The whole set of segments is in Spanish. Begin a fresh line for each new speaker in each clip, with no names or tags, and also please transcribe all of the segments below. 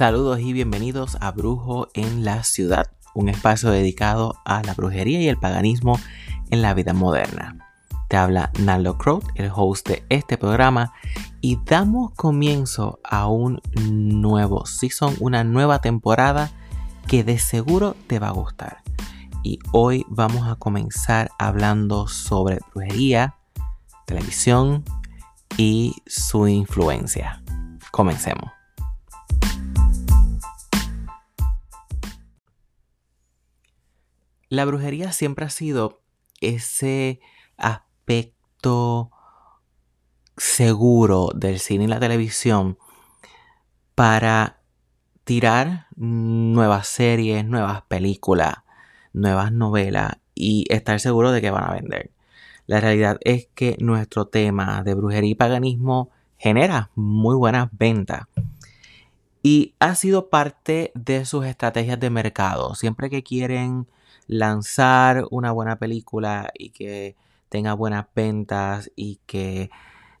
Saludos y bienvenidos a Brujo en la Ciudad, un espacio dedicado a la brujería y el paganismo en la vida moderna. Te habla Naldo Crow, el host de este programa, y damos comienzo a un nuevo season, una nueva temporada que de seguro te va a gustar. Y hoy vamos a comenzar hablando sobre brujería, televisión y su influencia. Comencemos. La brujería siempre ha sido ese aspecto seguro del cine y la televisión para tirar nuevas series, nuevas películas, nuevas novelas y estar seguro de que van a vender. La realidad es que nuestro tema de brujería y paganismo genera muy buenas ventas. Y ha sido parte de sus estrategias de mercado. Siempre que quieren lanzar una buena película y que tenga buenas ventas y que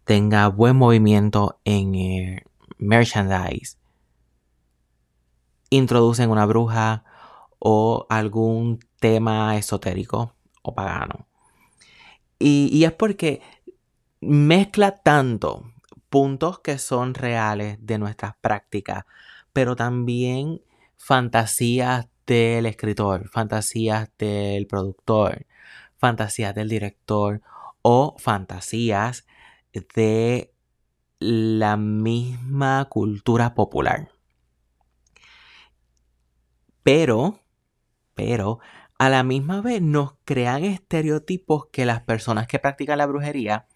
tenga buen movimiento en el merchandise. Introducen una bruja o algún tema esotérico o pagano. Y, y es porque mezcla tanto puntos que son reales de nuestras prácticas, pero también fantasías del escritor, fantasías del productor, fantasías del director o fantasías de la misma cultura popular. Pero, pero, a la misma vez nos crean estereotipos que las personas que practican la brujería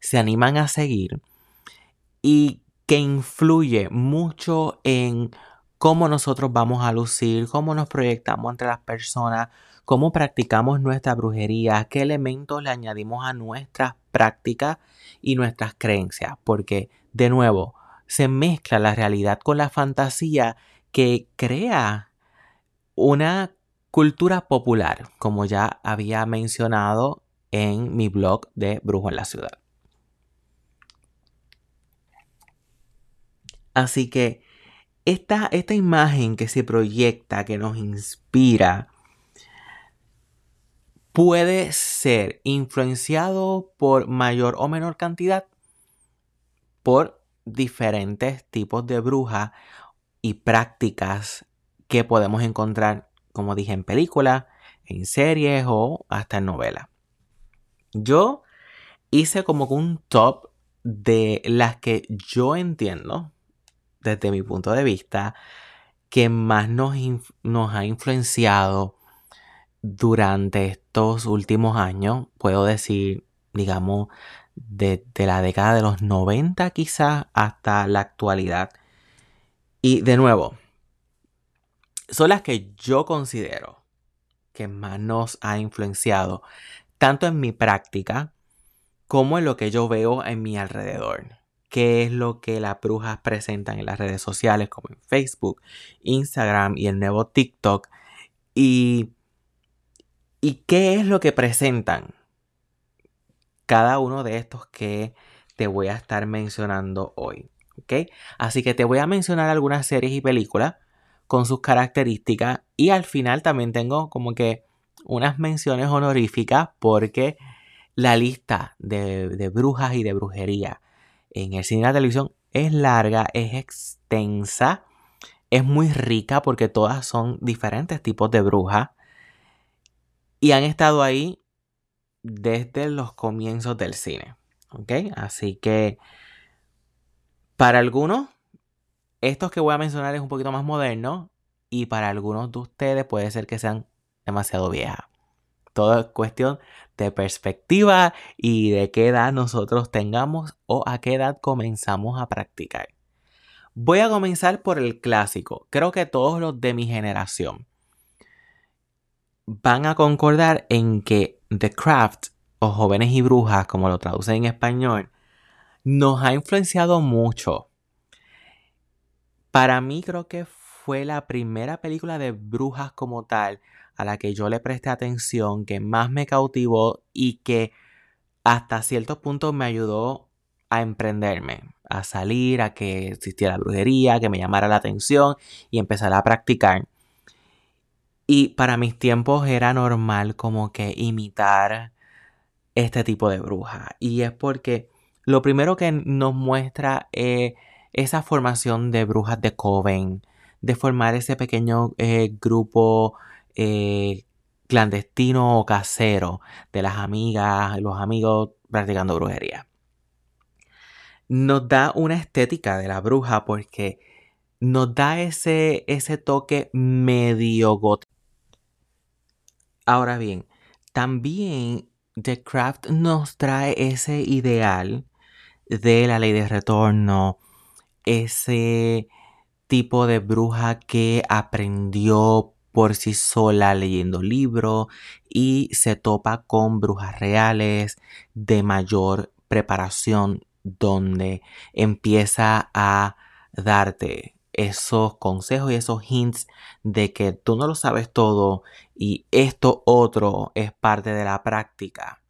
se animan a seguir y que influye mucho en cómo nosotros vamos a lucir, cómo nos proyectamos entre las personas, cómo practicamos nuestra brujería, qué elementos le añadimos a nuestras prácticas y nuestras creencias, porque de nuevo se mezcla la realidad con la fantasía que crea una cultura popular, como ya había mencionado en mi blog de Brujo en la Ciudad. Así que esta, imagen que se proyecta, que nos inspira, puede ser influenciado por mayor o menor cantidad por diferentes tipos de brujas y prácticas que podemos encontrar, como dije, en películas, en series o hasta en novelas. Yo hice como un top de las que yo entiendo desde mi punto de vista, que más nos, ha influenciado durante estos últimos años, puedo decir, digamos, desde la década de los 90 quizás hasta la actualidad. Y de nuevo, son las que yo considero que más nos ha influenciado, tanto en mi práctica como en lo que yo veo en mi alrededor qué es lo que las brujas presentan en las redes sociales como en Facebook, Instagram y el nuevo TikTok. Y, y qué es lo que presentan cada uno de estos que te voy a estar mencionando hoy. Así que te voy a mencionar algunas series y películas con sus características y al final también tengo como que unas menciones honoríficas porque la lista de, de brujas y de brujería en el cine y la televisión es larga, es extensa, es muy rica porque todas son diferentes tipos de brujas y han estado ahí desde los comienzos del cine. ¿Ok? Así que para algunos, estos que voy a mencionar es un poquito más moderno y para algunos de ustedes puede ser que sean demasiado viejas. Todo es cuestión de perspectiva y de qué edad nosotros tengamos o a qué edad comenzamos a practicar. Voy a comenzar por el clásico. Creo que todos los de mi generación van a concordar en que The Craft o Jóvenes y Brujas, como lo traducen en español, nos ha influenciado mucho. Para mí creo que fue la primera película de brujas como tal a la que yo le presté atención, que más me cautivó y que hasta cierto punto me ayudó a emprenderme, a salir, a que existiera brujería, que me llamara la atención y empezar a practicar. Y para mis tiempos era normal como que imitar este tipo de bruja. Y es porque lo primero que nos muestra es esa formación de brujas de Coven, de formar ese pequeño eh, grupo eh, clandestino o casero de las amigas, los amigos practicando brujería. Nos da una estética de la bruja porque nos da ese, ese toque medio gótico Ahora bien, también The Craft nos trae ese ideal de la ley de retorno, ese tipo de bruja que aprendió por sí sola leyendo libros y se topa con brujas reales de mayor preparación donde empieza a darte esos consejos y esos hints de que tú no lo sabes todo y esto otro es parte de la práctica.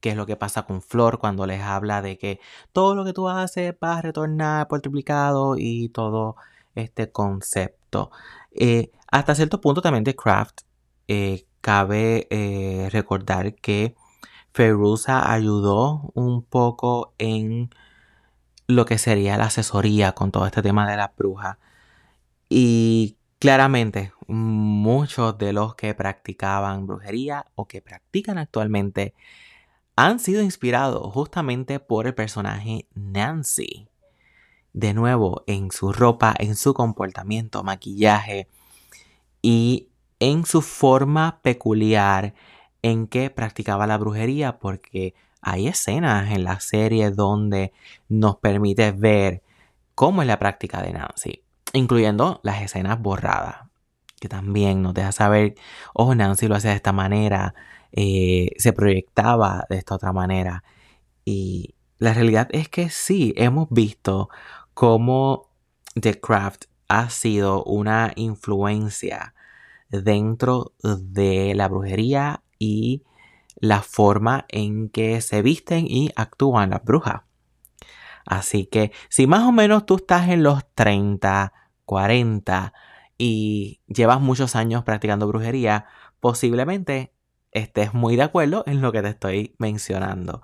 Que es lo que pasa con Flor cuando les habla de que todo lo que tú haces va a retornar por triplicado y todo este concepto. Eh, hasta cierto punto también de Craft eh, cabe eh, recordar que Ferusa ayudó un poco en lo que sería la asesoría con todo este tema de la bruja. Y claramente muchos de los que practicaban brujería o que practican actualmente han sido inspirados justamente por el personaje Nancy. De nuevo, en su ropa, en su comportamiento, maquillaje y en su forma peculiar en que practicaba la brujería, porque hay escenas en la serie donde nos permite ver cómo es la práctica de Nancy, incluyendo las escenas borradas, que también nos deja saber, oh, Nancy lo hace de esta manera, eh, se proyectaba de esta otra manera. Y la realidad es que sí, hemos visto cómo The Craft ha sido una influencia dentro de la brujería y la forma en que se visten y actúan las brujas. Así que si más o menos tú estás en los 30, 40 y llevas muchos años practicando brujería, posiblemente estés muy de acuerdo en lo que te estoy mencionando.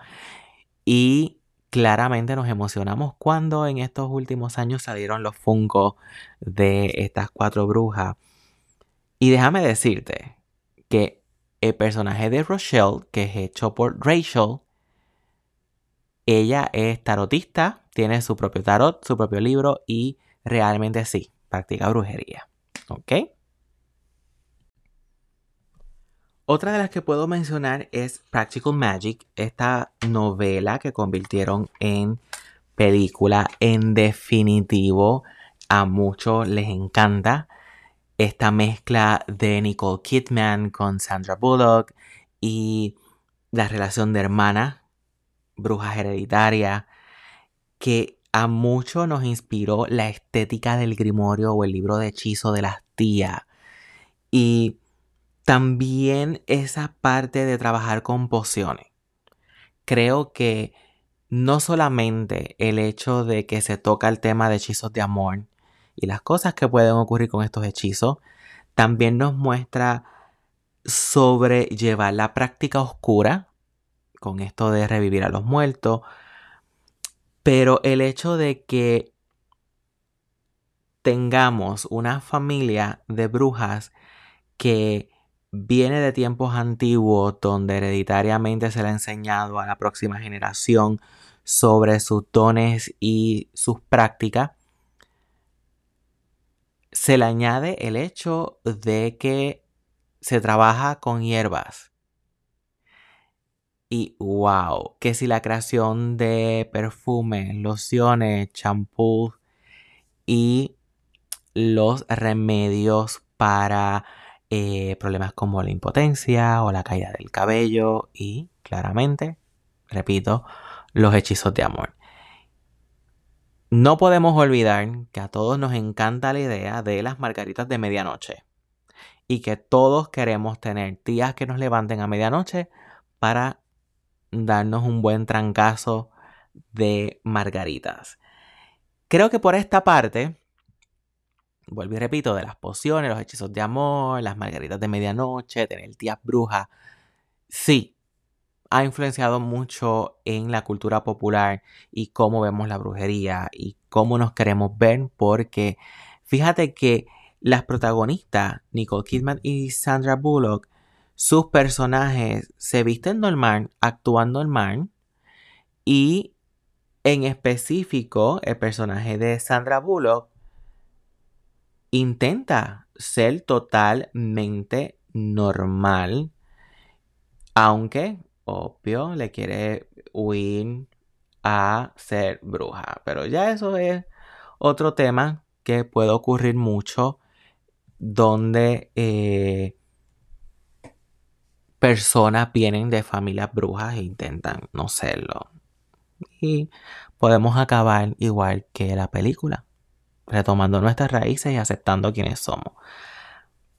Y claramente nos emocionamos cuando en estos últimos años salieron los fungos de estas cuatro brujas. Y déjame decirte que el personaje de Rochelle, que es hecho por Rachel, ella es tarotista, tiene su propio tarot, su propio libro y realmente sí, practica brujería. ¿Ok? Otra de las que puedo mencionar es Practical Magic, esta novela que convirtieron en película. En definitivo, a muchos les encanta esta mezcla de Nicole Kidman con Sandra Bullock y la relación de hermana, bruja hereditaria, que a mucho nos inspiró la estética del grimorio o el libro de hechizo de las tías. Y también esa parte de trabajar con pociones. Creo que no solamente el hecho de que se toca el tema de hechizos de amor, y las cosas que pueden ocurrir con estos hechizos. También nos muestra sobre llevar la práctica oscura, con esto de revivir a los muertos, pero el hecho de que tengamos una familia de brujas que viene de tiempos antiguos donde hereditariamente se le ha enseñado a la próxima generación sobre sus dones y sus prácticas, se le añade el hecho de que se trabaja con hierbas. Y wow, que si la creación de perfumes, lociones, champús y los remedios para eh, problemas como la impotencia o la caída del cabello y claramente, repito, los hechizos de amor. No podemos olvidar que a todos nos encanta la idea de las margaritas de medianoche y que todos queremos tener tías que nos levanten a medianoche para darnos un buen trancazo de margaritas. Creo que por esta parte, vuelvo y repito, de las pociones, los hechizos de amor, las margaritas de medianoche, tener tías brujas, sí, ha influenciado mucho en la cultura popular y cómo vemos la brujería y cómo nos queremos ver, porque fíjate que las protagonistas, Nicole Kidman y Sandra Bullock, sus personajes se visten normal, actúan normal y en específico el personaje de Sandra Bullock intenta ser totalmente normal, aunque obvio le quiere huir a ser bruja, pero ya eso es otro tema que puede ocurrir mucho donde eh, personas vienen de familias brujas e intentan no serlo. Y podemos acabar igual que la película, retomando nuestras raíces y aceptando quiénes somos.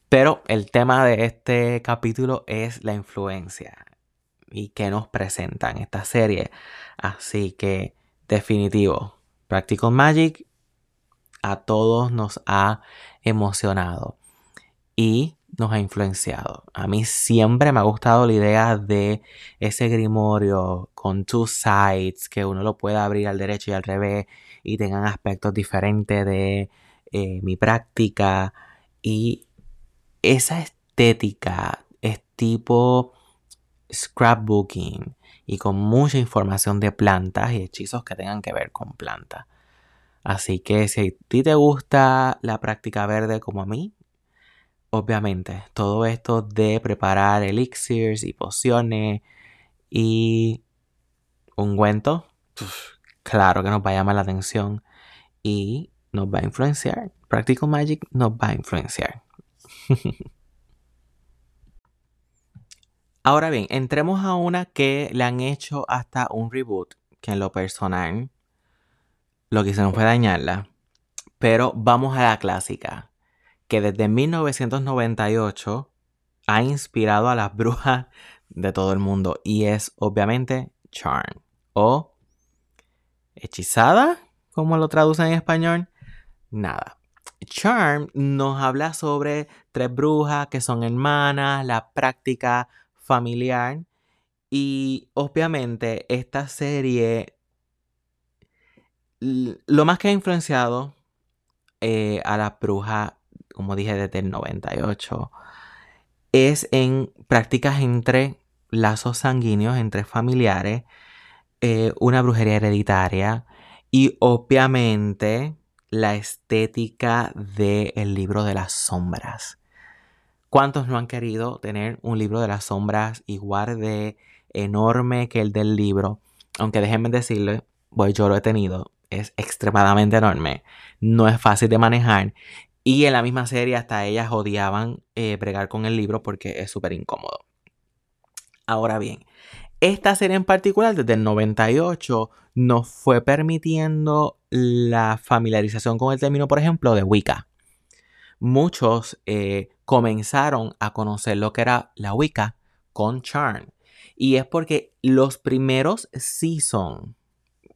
Pero el tema de este capítulo es la influencia y que nos presentan esta serie. Así que, definitivo, Practical Magic a todos nos ha emocionado y nos ha influenciado. A mí siempre me ha gustado la idea de ese grimorio con two sides, que uno lo pueda abrir al derecho y al revés y tengan aspectos diferentes de eh, mi práctica. Y esa estética es tipo scrapbooking y con mucha información de plantas y hechizos que tengan que ver con plantas. Así que si a ti te gusta la práctica verde como a mí, obviamente todo esto de preparar elixirs y pociones y ungüentos, claro que nos va a llamar la atención y nos va a influenciar. Practical Magic nos va a influenciar. Ahora bien, entremos a una que le han hecho hasta un reboot, que en lo personal lo que hicieron fue dañarla. Pero vamos a la clásica, que desde 1998 ha inspirado a las brujas de todo el mundo y es obviamente Charm o hechizada, como lo traducen en español. Nada. Charm nos habla sobre tres brujas que son hermanas, la práctica familiar y obviamente esta serie lo más que ha influenciado eh, a la bruja, como dije desde el 98, es en prácticas entre lazos sanguíneos, entre familiares, eh, una brujería hereditaria y obviamente la estética del libro de las sombras. ¿Cuántos no han querido tener un libro de las sombras igual de enorme que el del libro? Aunque déjenme decirle, pues yo lo he tenido es extremadamente enorme, no es fácil de manejar y en la misma serie hasta ellas odiaban eh, bregar con el libro porque es súper incómodo. Ahora bien, esta serie en particular desde el 98 nos fue permitiendo la familiarización con el término, por ejemplo, de Wicca. Muchos eh, comenzaron a conocer lo que era la Wicca con Charm. Y es porque los primeros seasons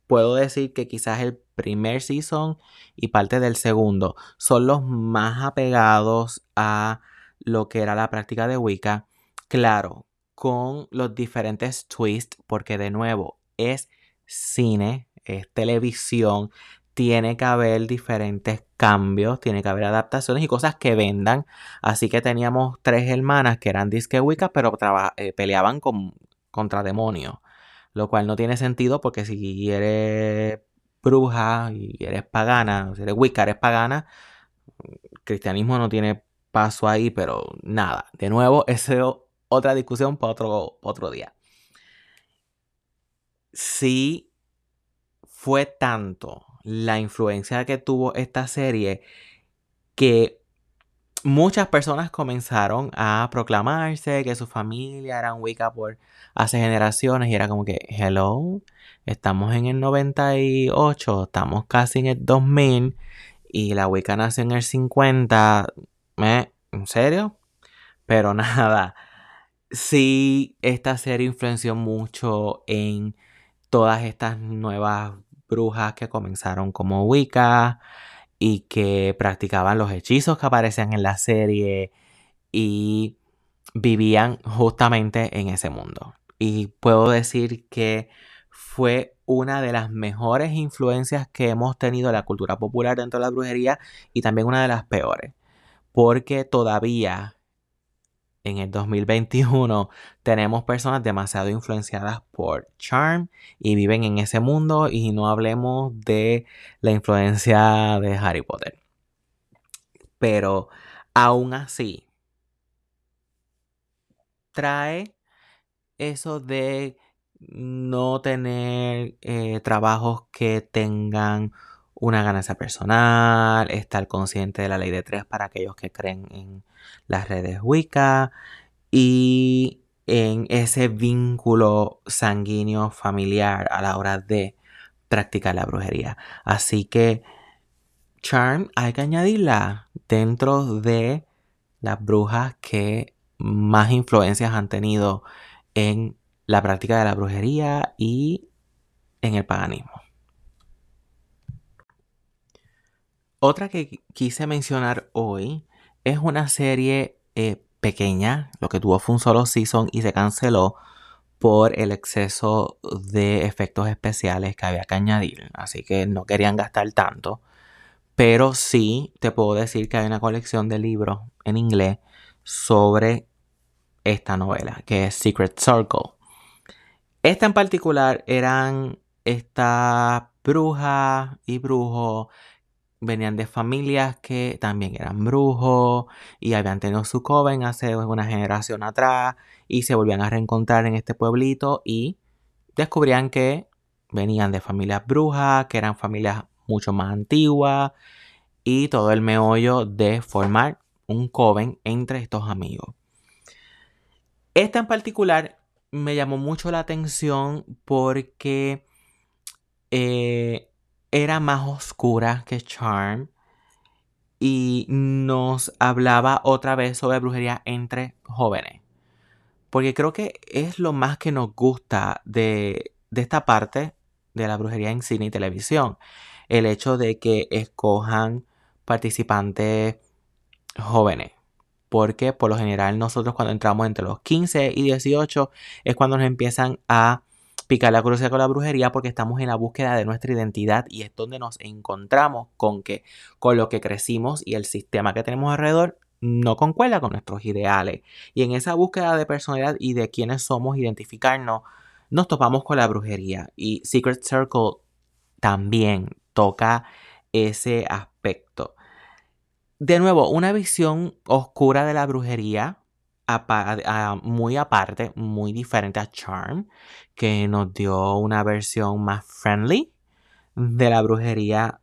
puedo decir que quizás el primer season y parte del segundo son los más apegados a lo que era la práctica de Wicca. Claro, con los diferentes twists, porque de nuevo es cine, es televisión, tiene que haber diferentes cambios, tiene que haber adaptaciones y cosas que vendan. Así que teníamos tres hermanas que eran disque Wicca, pero eh, peleaban con, contra demonios. Lo cual no tiene sentido porque si eres bruja y eres pagana, si eres Wicca, eres pagana, cristianismo no tiene paso ahí, pero nada. De nuevo, esa es otra discusión para otro, otro día. Si fue tanto la influencia que tuvo esta serie que muchas personas comenzaron a proclamarse que su familia eran Wicca por hace generaciones y era como que, hello, estamos en el 98, estamos casi en el 2000 y la Wicca nació en el 50, ¿eh? ¿En serio? Pero nada, sí, esta serie influenció mucho en todas estas nuevas brujas que comenzaron como Wicca y que practicaban los hechizos que aparecen en la serie y vivían justamente en ese mundo. Y puedo decir que fue una de las mejores influencias que hemos tenido en la cultura popular dentro de la brujería y también una de las peores. Porque todavía en el 2021 tenemos personas demasiado influenciadas por Charm y viven en ese mundo y no hablemos de la influencia de Harry Potter. Pero aún así, trae eso de no tener eh, trabajos que tengan una ganancia personal, estar consciente de la ley de tres para aquellos que creen en las redes Wicca y en ese vínculo sanguíneo familiar a la hora de practicar la brujería. Así que Charm hay que añadirla dentro de las brujas que más influencias han tenido en la práctica de la brujería y en el paganismo. Otra que quise mencionar hoy es una serie eh, pequeña, lo que tuvo fue un solo season y se canceló por el exceso de efectos especiales que había que añadir, así que no querían gastar tanto. Pero sí te puedo decir que hay una colección de libros en inglés sobre esta novela, que es Secret Circle. Esta en particular eran estas brujas y brujos, venían de familias que también eran brujos y habían tenido su coven hace una generación atrás y se volvían a reencontrar en este pueblito y descubrían que venían de familias brujas, que eran familias mucho más antiguas y todo el meollo de formar un coven entre estos amigos. Esta en particular me llamó mucho la atención porque eh, era más oscura que Charm y nos hablaba otra vez sobre brujería entre jóvenes. Porque creo que es lo más que nos gusta de, de esta parte de la brujería en cine y televisión. El hecho de que escojan participantes jóvenes porque por lo general nosotros cuando entramos entre los 15 y 18 es cuando nos empiezan a picar la curiosidad con la brujería porque estamos en la búsqueda de nuestra identidad y es donde nos encontramos con que con lo que crecimos y el sistema que tenemos alrededor no concuerda con nuestros ideales. Y en esa búsqueda de personalidad y de quiénes somos, identificarnos, nos topamos con la brujería. Y Secret Circle también toca ese aspecto. De nuevo, una visión oscura de la brujería, muy aparte, muy diferente a Charm, que nos dio una versión más friendly de la brujería.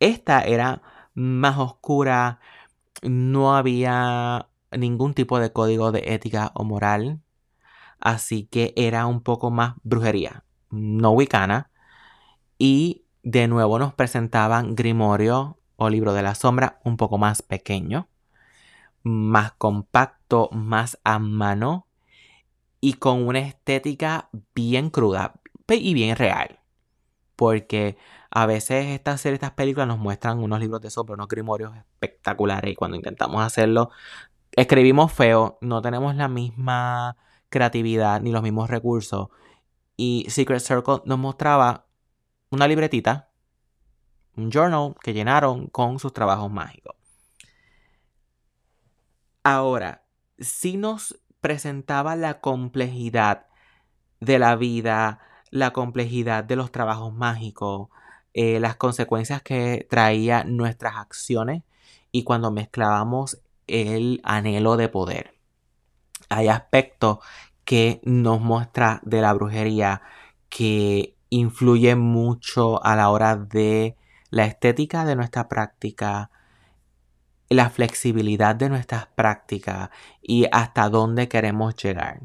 Esta era más oscura, no había ningún tipo de código de ética o moral, así que era un poco más brujería, no wicana. Y de nuevo nos presentaban Grimorio o libro de la sombra un poco más pequeño, más compacto, más a mano y con una estética bien cruda y bien real. Porque a veces estas series, estas películas nos muestran unos libros de sombra, unos grimorios espectaculares y cuando intentamos hacerlo, escribimos feo, no tenemos la misma creatividad ni los mismos recursos. Y Secret Circle nos mostraba una libretita un journal que llenaron con sus trabajos mágicos. Ahora, si nos presentaba la complejidad de la vida, la complejidad de los trabajos mágicos, eh, las consecuencias que traía nuestras acciones y cuando mezclábamos el anhelo de poder. Hay aspectos que nos muestra de la brujería que influyen mucho a la hora de la estética de nuestra práctica, la flexibilidad de nuestras prácticas y hasta dónde queremos llegar.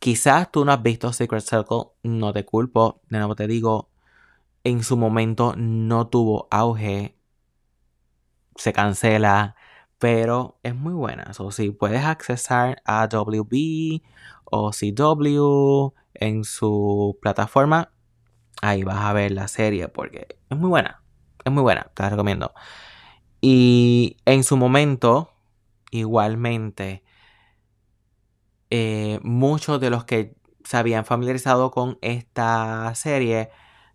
Quizás tú no has visto Secret Circle, no te culpo, de nuevo te digo, en su momento no tuvo auge, se cancela, pero es muy buena. O si puedes accesar a WB o CW en su plataforma, ahí vas a ver la serie porque es muy buena. Es muy buena, te la recomiendo. Y en su momento, igualmente, eh, muchos de los que se habían familiarizado con esta serie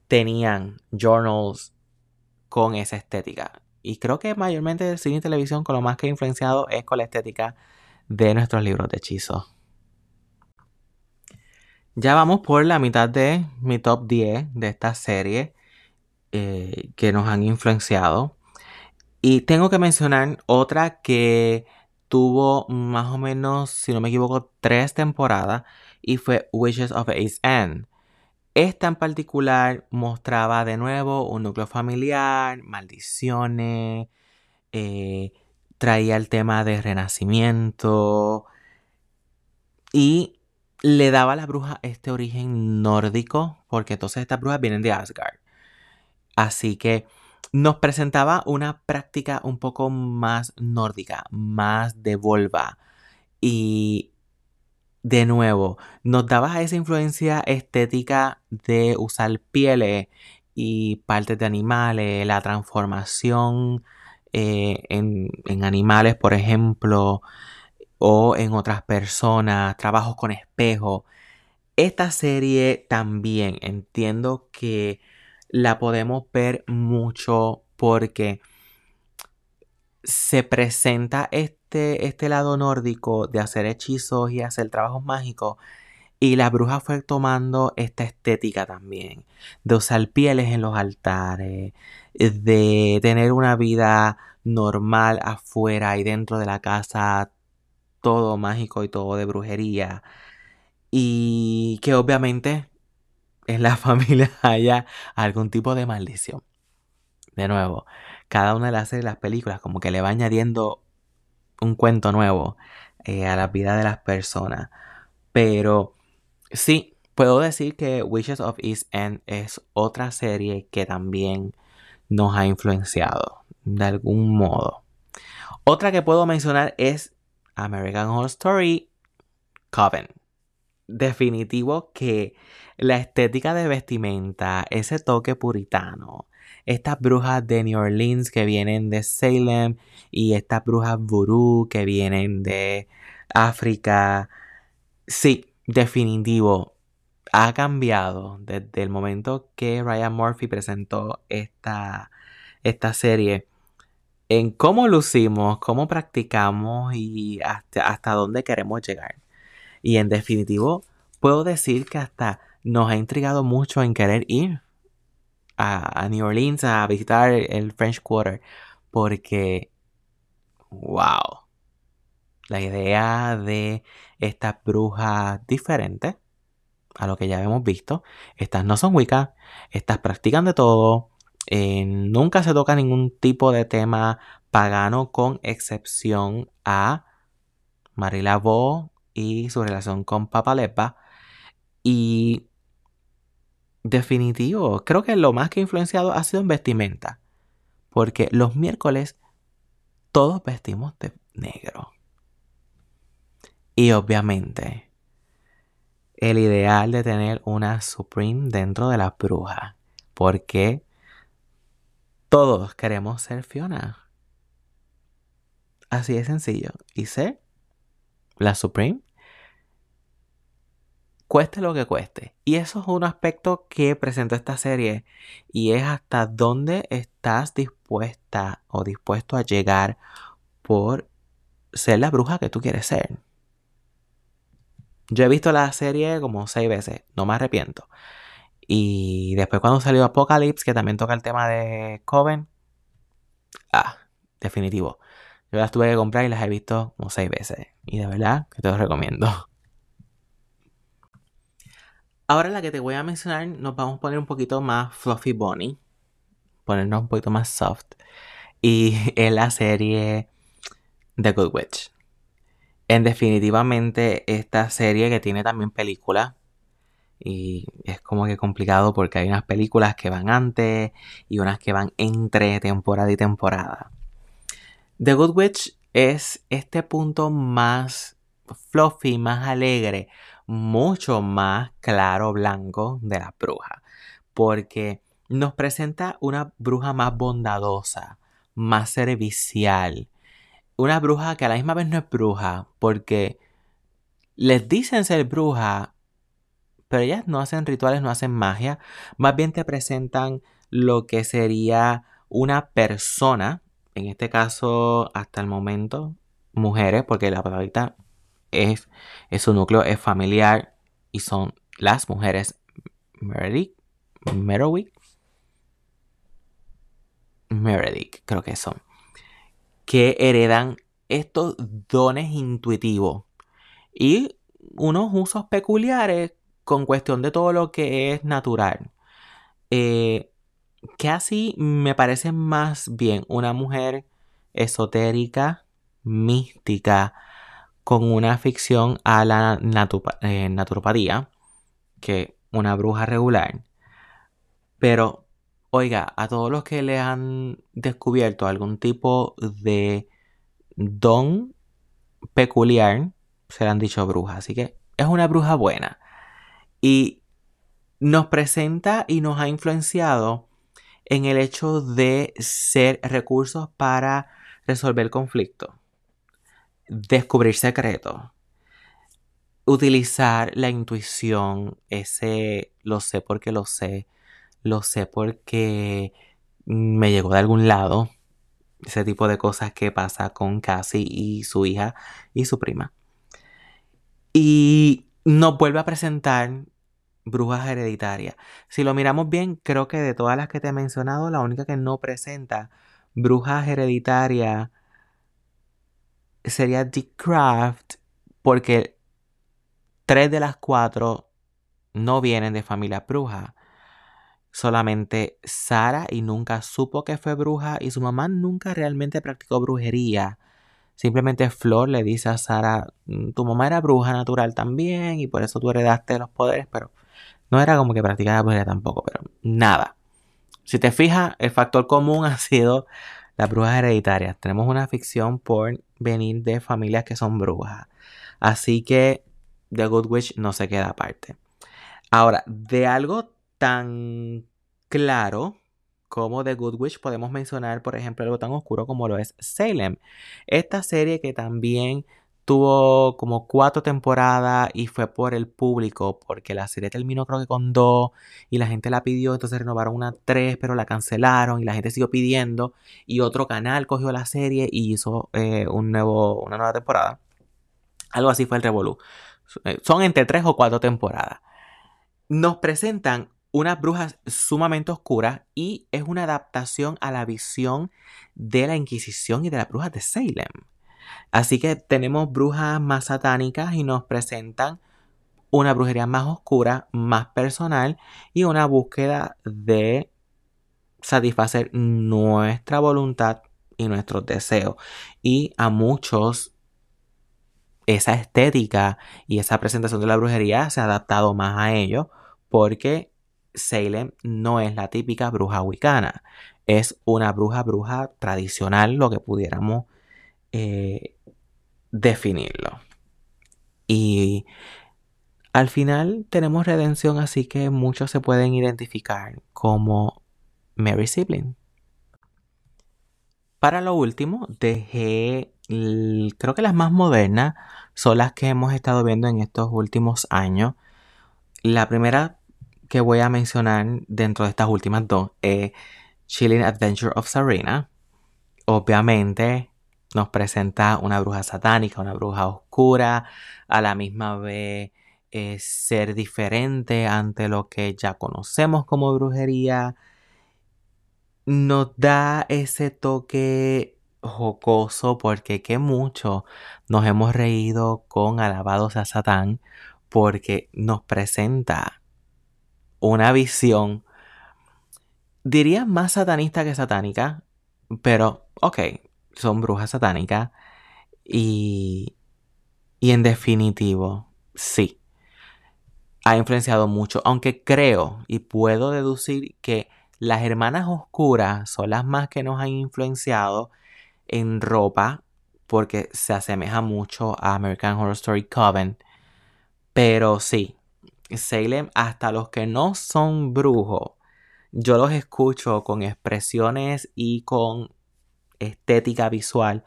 tenían journals con esa estética. Y creo que mayormente el cine y televisión con lo más que ha influenciado es con la estética de nuestros libros de hechizos. Ya vamos por la mitad de mi top 10 de esta serie eh, que nos han influenciado. Y tengo que mencionar otra que tuvo más o menos, si no me equivoco, tres temporadas y fue Wishes of Ace End. Esta en particular mostraba de nuevo un núcleo familiar, maldiciones, eh, traía el tema de renacimiento y le daba a la bruja este origen nórdico, porque entonces estas brujas vienen de Asgard. Así que nos presentaba una práctica un poco más nórdica, más de volva. Y de nuevo, nos daba esa influencia estética de usar pieles y partes de animales, la transformación eh, en, en animales, por ejemplo, o en otras personas, trabajos con espejo. Esta serie también entiendo que la podemos ver mucho porque se presenta este, este lado nórdico de hacer hechizos y hacer trabajos mágicos. Y la bruja fue tomando esta estética también, de usar pieles en los altares, de tener una vida normal afuera y dentro de la casa, todo mágico y todo de brujería. Y que obviamente en la familia haya algún tipo de maldición. De nuevo, cada una de las las películas como que le va añadiendo un cuento nuevo eh, a la vida de las personas. Pero sí, puedo decir que Wishes of East End es otra serie que también nos ha influenciado de algún modo. Otra que puedo mencionar es American Horror Story Coven. Definitivo que la estética de vestimenta, ese toque puritano, estas brujas de New Orleans que vienen de Salem y estas brujas vudú que vienen de África. Sí, definitivo. Ha cambiado desde el momento que Ryan Murphy presentó esta, esta serie en cómo lucimos, cómo practicamos y hasta, hasta dónde queremos llegar. Y en definitivo, puedo decir que hasta nos ha intrigado mucho en querer ir a, New Orleans a visitar el French Quarter porque, wow, la idea de estas brujas diferentes a lo que ya hemos visto, estas no son Wicca, estas practican de todo, eh, nunca se toca ningún tipo de tema pagano con excepción a Marila Bo y su relación con Papa Lepa y definitivo, creo que lo más que ha influenciado ha sido en vestimenta. Porque los miércoles todos vestimos de negro. Y obviamente, el ideal de tener una Supreme dentro de la bruja. Porque todos queremos ser Fiona. Así de sencillo. Y sé, la Supreme cueste lo que cueste. Y eso es un aspecto que presenta esta serie y es hasta dónde estás dispuesta o dispuesto a llegar por ser la bruja que tú quieres ser. Yo he visto la serie como seis veces, no me arrepiento. Y después cuando salió Apocalypse, que también toca el tema de Coven, ah, definitivo. Yo las tuve que comprar y las he visto como seis veces. Y de verdad que te lo recomiendo. Ahora la que te voy a mencionar nos vamos a poner un poquito más fluffy bunny. Ponernos un poquito más soft. Y es la serie The Good Witch. En definitivamente esta serie que tiene también película. Y es como que complicado porque hay unas películas que van antes y unas que van entre temporada y temporada. The Good Witch es este punto más fluffy, más alegre, mucho más claro blanco de la bruja. porque nos presenta una bruja más bondadosa, más servicial. Una bruja que a la misma vez no es bruja, porque les dicen ser bruja, pero ellas no hacen rituales, no hacen magia. Más bien te presentan lo que sería una persona, en este caso hasta el momento, mujeres, porque la palabra es, su núcleo es familiar y son las mujeres Meredith, Merowick, Meredith, creo que son, que heredan estos dones intuitivos y unos usos peculiares con cuestión de todo lo que es natural. Eh, que así me parece más bien una mujer esotérica, mística, con una ficción a la eh, naturopatía, que una bruja regular. Pero, oiga, a todos los que le han descubierto algún tipo de don peculiar, se le han dicho bruja. Así que es una bruja buena. Y nos presenta y nos ha influenciado en el hecho de ser recursos para resolver conflictos, descubrir secretos, utilizar la intuición, ese lo sé porque lo sé, lo sé porque me llegó de algún lado, ese tipo de cosas que pasa con Cassie y su hija y su prima. Y nos vuelve a presentar brujas hereditarias. Si lo miramos bien, creo que de todas las que te he mencionado, la única que no presenta brujas hereditarias sería Dick Craft, porque tres de las cuatro no vienen de familia bruja. Solamente Sara y nunca supo que fue bruja y su mamá nunca realmente practicó brujería. Simplemente Flor le dice a Sara, mm, tu mamá era bruja natural también y por eso tú heredaste los poderes, pero no era como que practicaba brujería tampoco, pero nada. Si te fijas, el factor común ha sido las brujas hereditarias. Tenemos una ficción por venir de familias que son brujas. Así que The Good Witch no se queda aparte. Ahora, de algo tan claro como The Good Witch podemos mencionar, por ejemplo, algo tan oscuro como lo es Salem. Esta serie que también tuvo como cuatro temporadas y fue por el público, porque la serie terminó creo que con dos y la gente la pidió, entonces renovaron una tres, pero la cancelaron y la gente siguió pidiendo y otro canal cogió la serie y hizo eh, un nuevo, una nueva temporada. Algo así fue el Revolu. Eh, son entre tres o cuatro temporadas. Nos presentan unas brujas sumamente oscuras y es una adaptación a la visión de la Inquisición y de las brujas de Salem. Así que tenemos brujas más satánicas y nos presentan una brujería más oscura, más personal y una búsqueda de satisfacer nuestra voluntad y nuestros deseos. Y a muchos esa estética y esa presentación de la brujería se ha adaptado más a ello porque Salem no es la típica bruja wicana. Es una bruja bruja tradicional, lo que pudiéramos eh, definirlo. Y al final tenemos redención, así que muchos se pueden identificar como Mary Sibling. Para lo último, dejé, creo que las más modernas son las que hemos estado viendo en estos últimos años. La primera que voy a mencionar dentro de estas últimas dos es Chilling Adventure of Serena. Obviamente nos presenta una bruja satánica, una bruja oscura, a la misma vez ser diferente ante lo que ya conocemos como brujería. Nos da ese toque jocoso porque que mucho nos hemos reído con Alabados a Satán porque nos presenta una visión, diría más satanista que satánica, pero ok, son brujas satánicas y, y en definitivo, sí, ha influenciado mucho, aunque creo y puedo deducir que las hermanas oscuras son las más que nos han influenciado en ropa porque se asemeja mucho a American Horror Story Coven. Pero sí, Salem, hasta los que no son brujos, yo los escucho con expresiones y con estética visual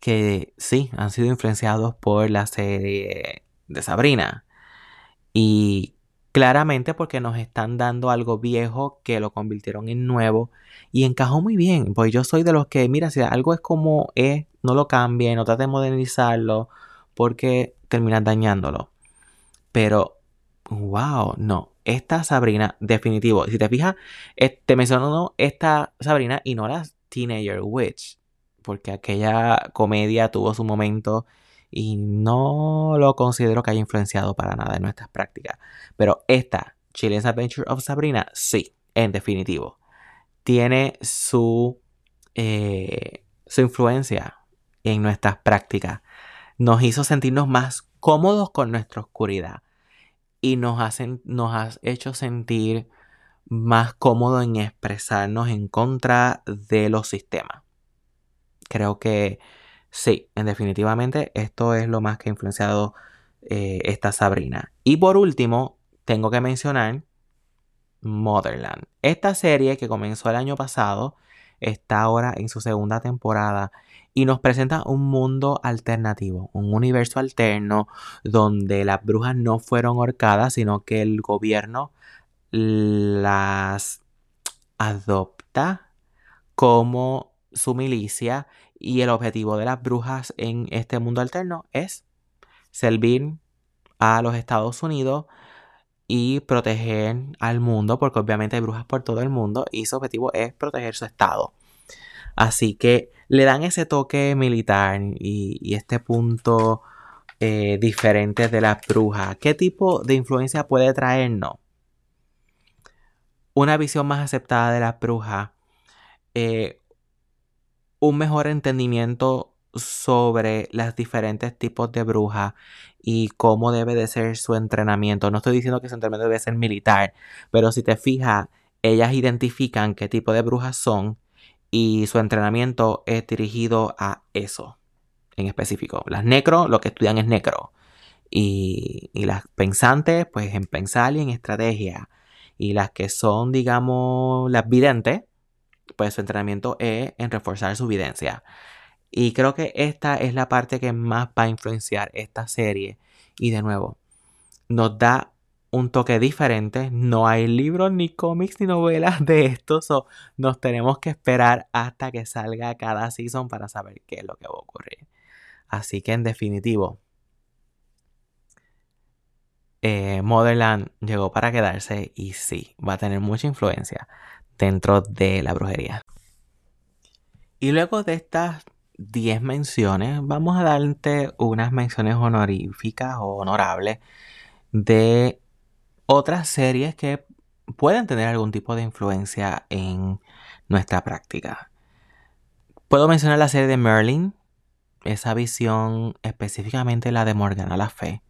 que sí han sido influenciados por la serie de Sabrina. Y claramente porque nos están dando algo viejo que lo convirtieron en nuevo y encajó muy bien. Pues yo soy de los que, mira, si algo es como es, no lo cambie, no trate de modernizarlo porque terminas dañándolo. Pero, wow, no. Esta Sabrina, definitivo. Si te fijas, te menciono esta Sabrina y no la Teenager Witch. Porque aquella comedia tuvo su momento y no lo considero que haya influenciado para nada en nuestras prácticas. Pero esta, Children's Adventure of Sabrina, sí, en definitivo. Tiene su, eh, su influencia en nuestras prácticas. Nos hizo sentirnos más cómodos con nuestra oscuridad y nos, hacen, nos ha hecho sentir más cómodos en expresarnos en contra de los sistemas. Creo que sí, en definitivamente esto es lo más que ha influenciado eh, esta Sabrina. Y por último, tengo que mencionar Motherland. Esta serie que comenzó el año pasado está ahora en su segunda temporada y nos presenta un mundo alternativo, un universo alterno donde las brujas no fueron ahorcadas, sino que el gobierno las adopta como su milicia y el objetivo de las brujas en este mundo alterno es servir a los Estados Unidos y proteger al mundo, porque obviamente hay brujas por todo el mundo y su objetivo es proteger su estado. Así que le dan ese toque militar y, este punto eh, diferente de la bruja. ¿Qué tipo de influencia puede traernos? Una visión más aceptada de la bruja. Eh, un mejor entendimiento sobre los diferentes tipos de bruja y cómo debe de ser su entrenamiento. No estoy diciendo que su entrenamiento debe ser militar, pero si te fijas, ellas identifican qué tipo de brujas son y su entrenamiento es dirigido a eso en específico. Las necro, lo que estudian es necro. Y, las pensantes, pues en pensar y en estrategia. Y las que son, digamos, las videntes, pues su entrenamiento es en reforzar su videncia. Y creo que esta es la parte que más va a influenciar esta serie. Y de nuevo, nos da un toque diferente. No hay libros, ni cómics, ni novelas de esto. So, nos tenemos que esperar hasta que salga cada season para saber qué es lo que va a ocurrir. Así que en definitivo, eh, Motherland llegó para quedarse y sí, va a tener mucha influencia dentro de la brujería. Y luego de estas 10 menciones, vamos a darte unas menciones honoríficas o honorables de otras series que pueden tener algún tipo de influencia en nuestra práctica. Puedo mencionar la serie de Merlin, esa visión, específicamente la de Morgana La Fe.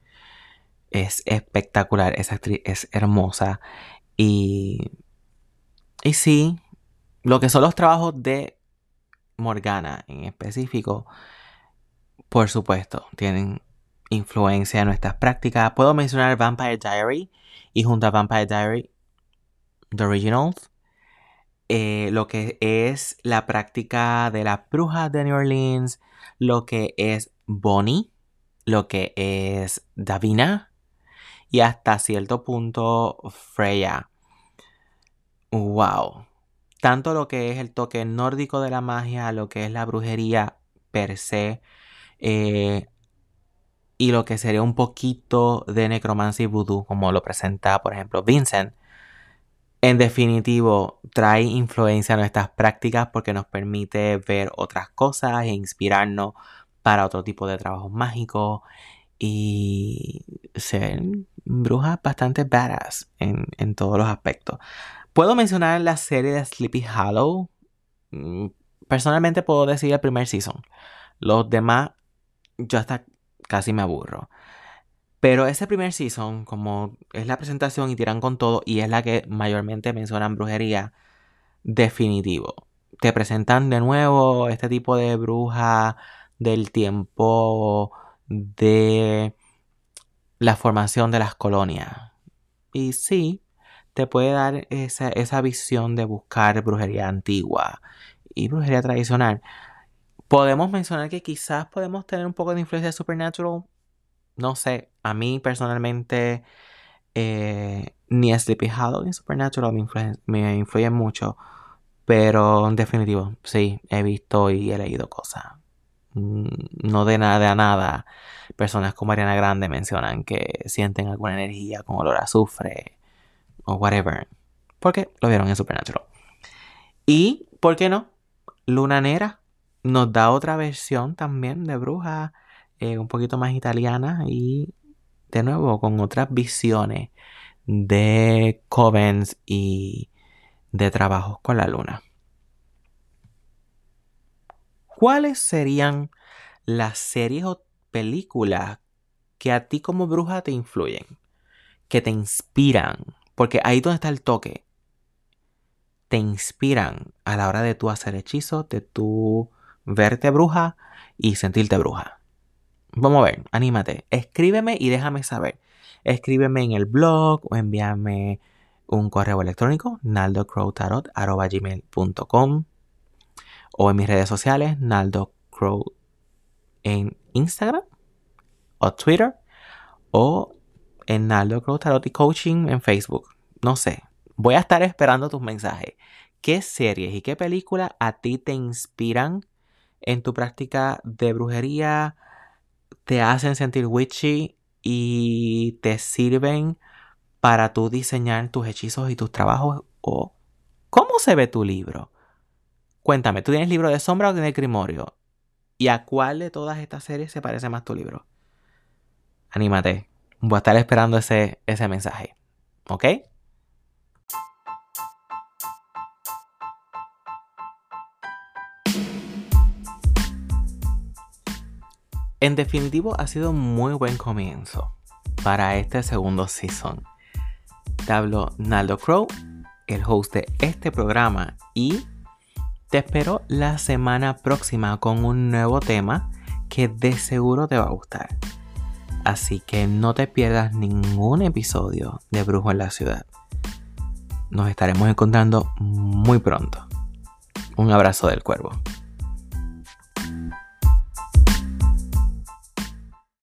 Es espectacular, esa actriz es hermosa. Y, y sí, lo que son los trabajos de Morgana en específico, por supuesto, tienen influencia en nuestras prácticas. Puedo mencionar Vampire Diary y junto a Vampire Diary, The Originals, eh, lo que es la práctica de las brujas de New Orleans, lo que es Bonnie, lo que es Davina y hasta cierto punto Freya. ¡Wow! Tanto lo que es el toque nórdico de la magia, lo que es la brujería per se, eh, y lo que sería un poquito de necromancia y voodoo, como lo presenta, por ejemplo, Vincent. En definitivo, trae influencia a nuestras prácticas porque nos permite ver otras cosas e inspirarnos para otro tipo de trabajos mágicos y ser brujas bastante badass en, en todos los aspectos. Puedo mencionar la serie de Sleepy Hollow. Mm, personalmente puedo decir el primer season. Los demás, yo hasta casi me aburro. Pero ese primer season, como es la presentación y tiran con todo, y es la que mayormente mencionan brujería, definitivo. Te presentan de nuevo este tipo de bruja del tiempo de la formación de las colonias. Y sí, te puede dar esa, esa visión de buscar brujería antigua y brujería tradicional. Podemos mencionar que quizás podemos tener un poco de influencia de Supernatural. No sé, a mí personalmente eh, ni Sleepy Hollow ni Supernatural me, influyen mucho. Pero en definitivo, sí, he visto y he leído cosas. Mm, no de nada a nada. Personas como Ariana Grande mencionan que sienten alguna energía con olor a azufre o whatever. Porque lo vieron en Supernatural. Y, ¿por qué no? Luna Nera nos da otra versión también de bruja, eh, un poquito más italiana y de nuevo con otras visiones de covens y de trabajos con la luna. ¿Cuáles serían las series o películas que a ti como bruja te influyen? Que te inspiran. Porque ahí donde está el toque. Te inspiran a la hora de tú hacer hechizos, de tú verte bruja y sentirte bruja. Vamos a ver, anímate. Escríbeme y déjame saber. Escríbeme en el blog o envíame un correo electrónico naldocrowtarot.com o en mis redes sociales naldocrow en Instagram o Twitter o en Naldo Tarot y Coaching en Facebook. No sé. Voy a estar esperando tus mensajes. ¿Qué series y qué películas a ti te inspiran en tu práctica de brujería? ¿Te hacen sentir witchy y te sirven para tú diseñar tus hechizos y tus trabajos? ¿O cómo se ve tu libro? Cuéntame, ¿tú tienes libro de sombra o tienes grimorio? ¿Y a cuál de todas estas series se parece más tu libro? Anímate. Voy a estar esperando ese, ese mensaje. ¿Ok? En definitivo, ha sido muy buen comienzo para este segundo season. Te hablo Naldo Crow, el host de este programa, y te espero la semana próxima con un nuevo tema que de seguro te va a gustar. Así que no te pierdas ningún episodio de Brujo en la Ciudad. Nos estaremos encontrando muy pronto. Un abrazo del cuervo.